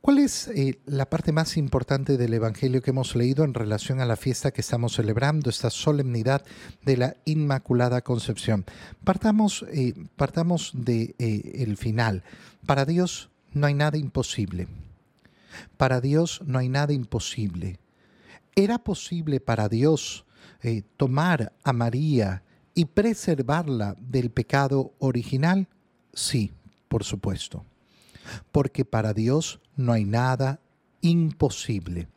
¿Cuál es eh, la parte más importante del Evangelio que hemos leído en relación a la fiesta que estamos celebrando, esta solemnidad de la Inmaculada Concepción? Partamos, eh, partamos del de, el final. Para Dios no hay nada imposible. Para Dios no hay nada imposible. ¿Era posible para Dios eh, tomar a María y preservarla del pecado original? Sí, por supuesto. Porque para Dios no hay nada imposible.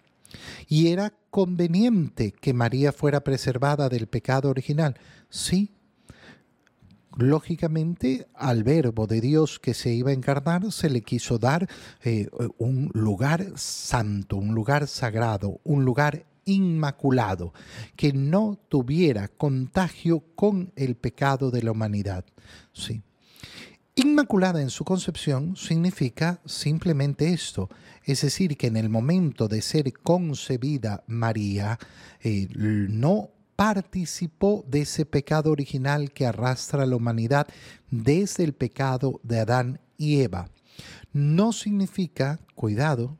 ¿Y era conveniente que María fuera preservada del pecado original? Sí. Lógicamente, al verbo de Dios que se iba a encarnar, se le quiso dar eh, un lugar santo, un lugar sagrado, un lugar inmaculado, que no tuviera contagio con el pecado de la humanidad. Sí. Inmaculada en su concepción significa simplemente esto, es decir, que en el momento de ser concebida María, eh, no participó de ese pecado original que arrastra a la humanidad desde el pecado de Adán y Eva. No significa, cuidado,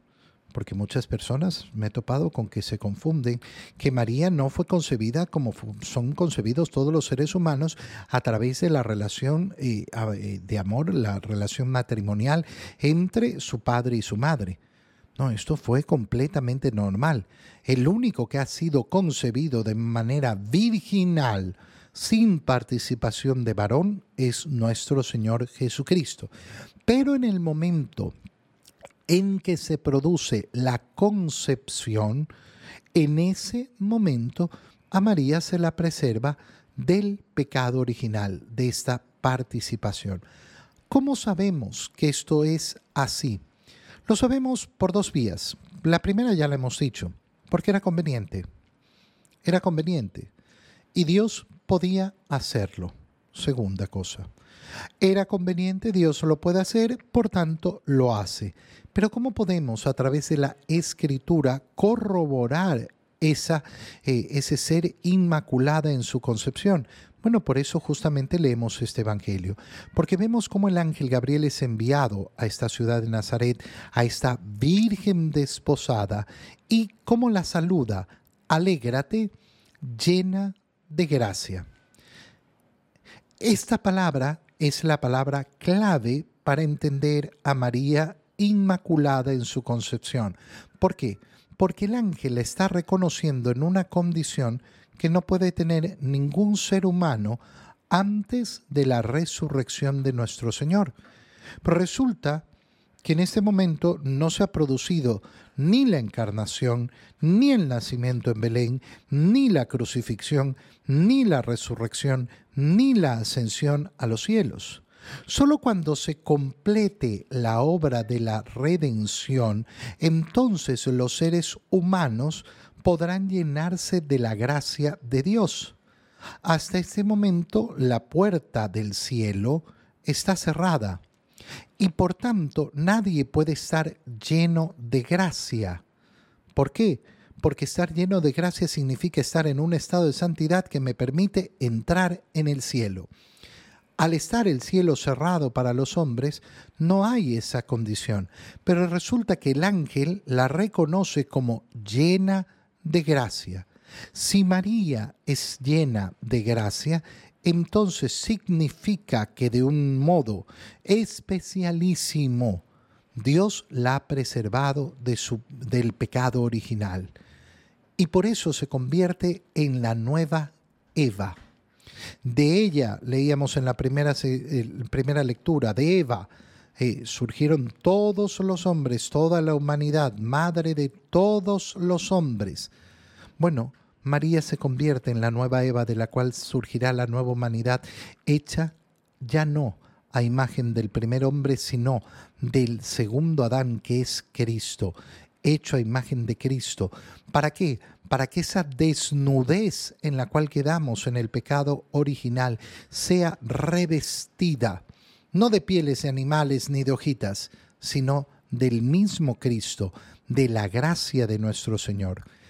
porque muchas personas me he topado con que se confunden, que María no fue concebida como son concebidos todos los seres humanos a través de la relación eh, eh, de amor, la relación matrimonial entre su padre y su madre. No, esto fue completamente normal. El único que ha sido concebido de manera virginal, sin participación de varón, es nuestro Señor Jesucristo. Pero en el momento en que se produce la concepción, en ese momento a María se la preserva del pecado original, de esta participación. ¿Cómo sabemos que esto es así? Lo sabemos por dos vías. La primera ya la hemos dicho, porque era conveniente. Era conveniente. Y Dios podía hacerlo. Segunda cosa. Era conveniente, Dios lo puede hacer, por tanto lo hace. Pero ¿cómo podemos a través de la escritura corroborar esa, eh, ese ser inmaculada en su concepción? Bueno, por eso justamente leemos este Evangelio, porque vemos cómo el ángel Gabriel es enviado a esta ciudad de Nazaret, a esta Virgen desposada, y cómo la saluda, alégrate, llena de gracia. Esta palabra es la palabra clave para entender a María inmaculada en su concepción. ¿Por qué? Porque el ángel está reconociendo en una condición que no puede tener ningún ser humano antes de la resurrección de nuestro Señor. Pero resulta que en este momento no se ha producido ni la encarnación, ni el nacimiento en Belén, ni la crucifixión, ni la resurrección, ni la ascensión a los cielos. Solo cuando se complete la obra de la redención, entonces los seres humanos podrán llenarse de la gracia de Dios. Hasta este momento la puerta del cielo está cerrada y por tanto nadie puede estar lleno de gracia. ¿Por qué? Porque estar lleno de gracia significa estar en un estado de santidad que me permite entrar en el cielo. Al estar el cielo cerrado para los hombres, no hay esa condición, pero resulta que el ángel la reconoce como llena de gracia. Si María es llena de gracia, entonces significa que de un modo especialísimo Dios la ha preservado de su, del pecado original. Y por eso se convierte en la nueva Eva. De ella, leíamos en la primera, primera lectura, de Eva, eh, surgieron todos los hombres, toda la humanidad, madre de todos los hombres. Bueno, María se convierte en la nueva Eva de la cual surgirá la nueva humanidad, hecha ya no a imagen del primer hombre, sino del segundo Adán, que es Cristo, hecho a imagen de Cristo. ¿Para qué? Para que esa desnudez en la cual quedamos en el pecado original sea revestida, no de pieles de animales ni de hojitas, sino del mismo Cristo, de la gracia de nuestro Señor.